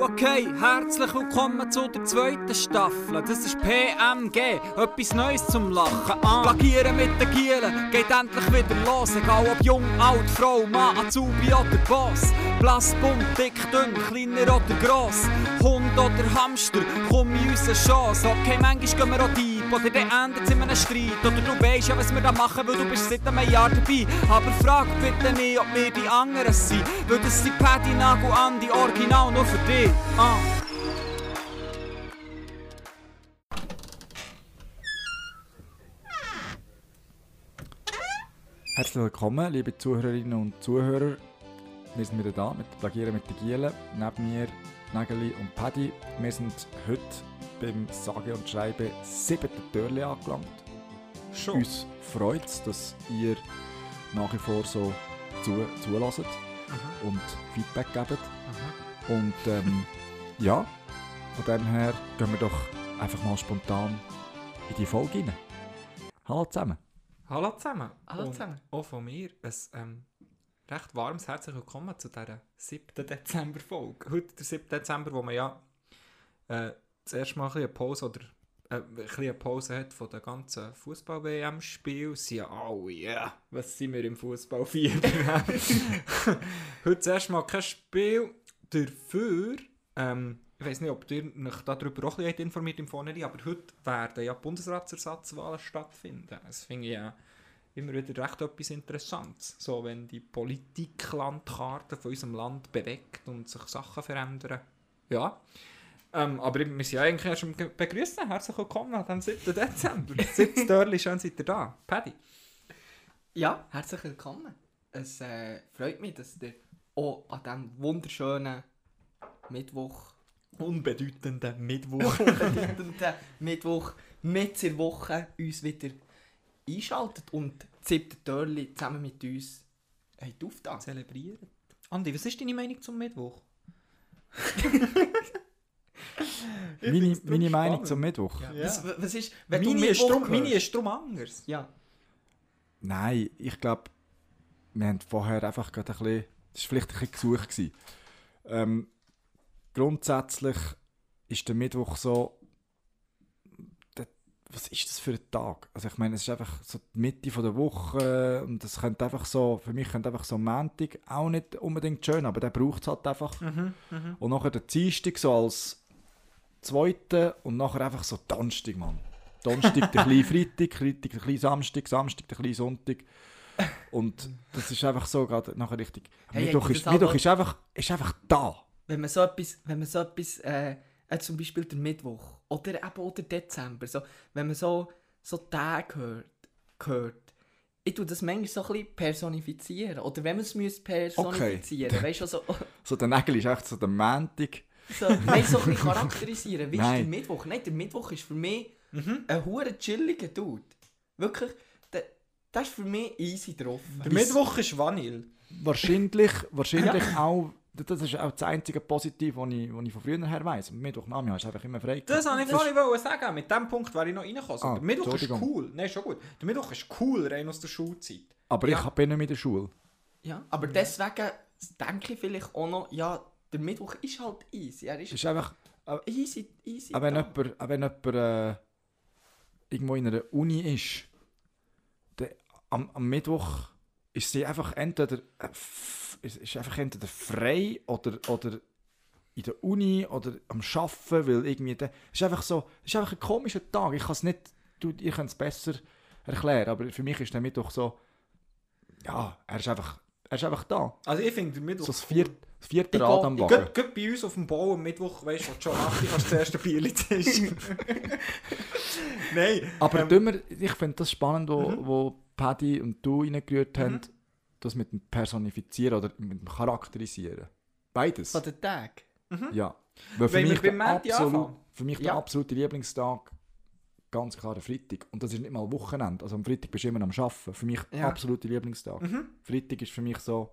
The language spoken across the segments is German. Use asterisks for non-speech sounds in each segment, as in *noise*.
Okay, herzlich willkommen zu der zweiten Staffel. Das ist PMG, etwas Neues zum Lachen. Ah. Plagieren mit den Gielen geht endlich wieder los. Egal ob jung, alt, Frau, Mann, Azubi oder Boss. Blass, bunt, dick, dünn, kleiner oder gross. Hund oder Hamster, komm in unsere Chance. Okay, manchmal gehen wir auch deep oder dann endet in einem Streit. Oder du weißt ja, was wir da machen, weil du bist seit einem Jahr dabei. Aber frag bitte nicht, ob wir die anderen sind. Weil das sind Paddy, Nagel, Andi, Original nur für dich. Ah. Herzlich willkommen, liebe Zuhörerinnen und Zuhörer. Wir sind wieder da mit Plagieren mit den Gielen. Neben mir Nageli und Paddy. Wir sind heute beim Sage und Schreiben siebten Türli angelangt. Schon. Uns freut es, dass ihr nach wie vor so zu, zulässt und Feedback gebt. Und ähm, *laughs* ja, von dem her gehen wir doch einfach mal spontan in die Folge rein. Hallo zusammen. Hallo zusammen. Hallo Und zusammen. Auch von mir ein ähm, recht warmes herzlich willkommen zu dieser 7. Dezember-Folge. Heute der 7. Dezember, wo man ja äh, das erste Mal ein eine Pause oder äh, ein eine Pause hat von den ganzen Fußball-WM-Spielen. Sie ja alle, ja, was sind wir im Fußballfieber? *laughs* Heute das erste Mal kein Spiel. Dafür, ähm, ich weiß nicht, ob ihr euch darüber auch ein informiert im Vorhinein, aber heute werden ja Bundesratsersatzwahlen stattfinden. Das finde ich ja immer wieder recht etwas Interessantes. So, wenn die Politiklandkarte von unserem Land bewegt und sich Sachen verändern. Ja. Ähm, aber wir sind ja eigentlich erst am begrüßen. Herzlich willkommen am 7. Dezember. *laughs* 7. Dörli, schön seid ihr da. Paddy. Ja, herzlich willkommen. Es äh, freut mich, dass ihr auch an diesem wunderschönen Mittwoch, Unbedeutender Mittwoch. unbedeutenden Mittwoch, *laughs* mit der Woche uns wieder einschaltet und das siebte Törli zusammen mit uns habt aufgetan. Zelebrieren. Andi, was ist deine Meinung zum Mittwoch? *laughs* Meine, meine Meinung zum Mittwoch. Ja. Was, was ist, wenn Meine du ist, Mittwoch drum, meine ist drum anders. Ja, Nein, ich glaube, wir haben vorher einfach gerade ein bisschen, das war vielleicht ein bisschen gesucht. Gewesen. Ähm, grundsätzlich ist der Mittwoch so, der, was ist das für ein Tag? Also ich meine, es ist einfach so die Mitte von der Woche und es könnte einfach so, für mich könnte einfach so Montag auch nicht unbedingt schön, aber der braucht es halt einfach. Mhm, mhm. Und nachher der Dienstag so als zweite und nachher einfach so Donnerstag, Mann. Donnerstag der kleine Freitag, Freitag der kleine Samstag, Samstag der kleine Sonntag. Und das ist einfach so gerade nachher richtig. Hey, Mittwoch ist, Mittwoch ist, einfach, ist einfach da. wenn man so etwas, wenn man so etwas, äh, äh, zum Beispiel der Mittwoch oder eben auch der Dezember, so, wenn man so, so Tage hört, hört, ich tue das manchmal so ein bisschen personifizieren. Oder wenn man es personifizieren, *laughs* weißt du, so, So der Nägel ist echt so der Montag. So, weißt, so ein bisschen charakterisieren. Wie ist der Nein. Mittwoch? Nein, der Mittwoch ist für mich Mhm. ein hure chilliger Dude. Wirklich, der, der ist für mich easy drauf. Der Mittwoch ist Vanille. Wahrscheinlich, wahrscheinlich auch, das ist auch das einzige Positiv, was ich, was ich von früher her weiss. Mittwochnachmittag ist einfach immer frei. Das wollte ich vorhin sagen. Mit diesem Punkt wäre ich noch reingekommen. Ah, der Mittwoch ist cool. Nein, schon gut. Der Mittwoch ist cool, rein aus der Schulzeit. Aber Ja. ich bin nicht in der Schule. Ja, aber deswegen denke ich vielleicht auch noch, ja, der Mittwoch ist halt easy. Er ist ist einfach, easy, easy. auch wenn da. jemand, auch wenn jemand äh, irgendwo in einer Uni ist, der, am, am Mittwoch ist sie einfach entweder, äh, ist, einfach entweder frei oder, oder in der Uni oder am Arbeiten, weil irgendwie es ist einfach so, ist einfach ein komischer Tag. Ich kann es nicht, du, ihr könnt es besser erklären, aber für mich ist der Mittwoch so, ja, er ist einfach, er ist einfach da. Also ich finde Mittwoch So das vierte, das vierte Rad am Wagen. Gerade, gerade bei uns auf dem Bau am Mittwoch, weißt du, was du schon machst, du kannst das erste Bier zischen. *laughs* Nein. Aber ähm, dümmer, ich finde das spannend, wo, Mhm. wo Paddy und du reingerührt Mhm. haben, das mit dem Personifizieren oder mit dem Charakterisieren. Beides. Von den Tagen. Ja. Weil für wir mich, der absolut, für mich der Ja. absolute Lieblingstag ganz klar der Freitag. Und das ist nicht mal Wochenende. Also am Freitag bist du immer am Arbeiten. Für mich Ja. absolute Lieblingstag. Mhm. Freitag ist für mich so,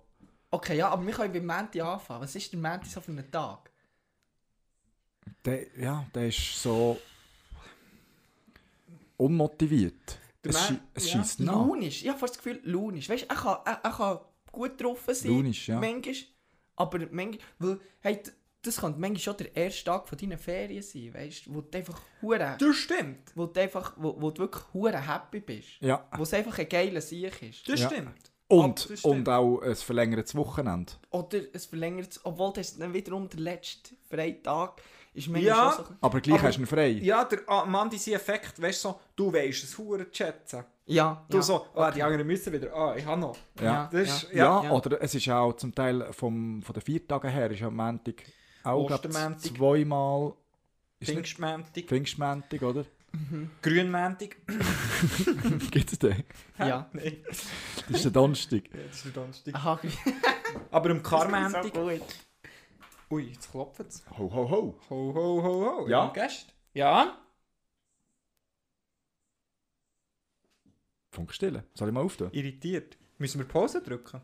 Okay, ja, aber wir können beim Menti anfangen. Was ist der Menti so für einen Tag? der, ja, der ist so unmotiviert. Der Es, Ma- schie es ja. schießt nach. Launisch. Ich habe fast das Gefühl, launisch. Weißt du, er kann, er, er kann gut drauf sein. Launisch, ja. Manchmal. Aber manchmal, weil, hey, das kann manchmal schon der erste Tag von deinen Ferien sein, weißt du, wo du einfach hure, Das stimmt. wo du einfach, wo, wo du wirklich hure happy bist. Ja. Wo es einfach ein geiler Sieg ist. Das Ja. stimmt. Und, das stimmt. und auch ein verlängertes Wochenende. Oder es verlängert obwohl das dann wiederum der letzte freie Tag ist manchmal Ja. schon so... Aber gleich Aber- hast du ihn frei. Ja, der ah, Mandisi-Effekt, weißt du, so, du weißt es hure zu schätzen. Ja, Du ja. so, ah, die anderen müssen wieder, ah, ich habe noch. Ja. Das ist, Ja, ja. oder es ist auch zum Teil vom, von den vier Tagen her, ist am Montag auch zweimal Pfingstmäntig, Pfingstmontag, oder? Grünmäntig. *laughs* Gibt es den? Ja. Nein, Das ist der Donnerstag. ja, das ist der Donnerstag. Aha, *laughs* Aber am Karmäntig... Ui, jetzt klopft es. Ho, ho, ho. Ho, ho, ho, ho. Ja? Gäste? Ja? Funkstille. Soll ich mal auftun? Irritiert. Müssen wir Pause drücken?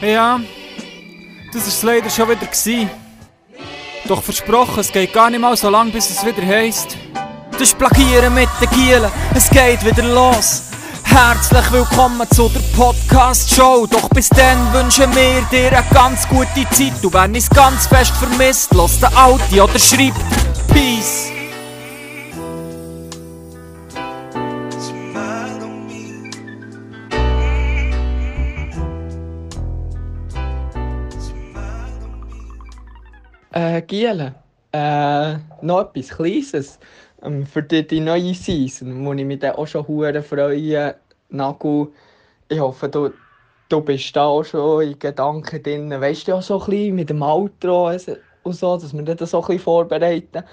Ja, das war es leider schon wieder. Gewesen. Doch versprochen, es geht gar nicht mal so lang, bis es wieder heisst. Das Plagieren mit den Gielen, es geht wieder los. Herzlich willkommen zu der Podcast-Show. Doch bis dann wünschen wir dir eine ganz gute Zeit. Du wenn es ganz fest vermisst, los den Audi oder schreibt Peace. Äh, Giele, äh, noch etwas Kleines ähm, für die, die neue Season, wo ich mich dann auch schon hure freue. Nagel, ich hoffe, du, du bist da auch schon in Gedanken drin. Weißt du ja so ein bisschen mit dem Outro und so, dass wir das so ein bisschen vorbereiten.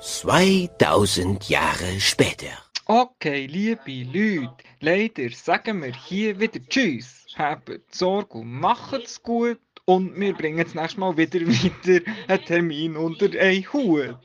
2000 Jahre später. Okay, liebe Leute, leider sagen wir hier wieder Tschüss. Habt Sorge und macht's gut. Und wir bringen das nächste Mal wieder *laughs* wieder einen Termin unter einen Hut.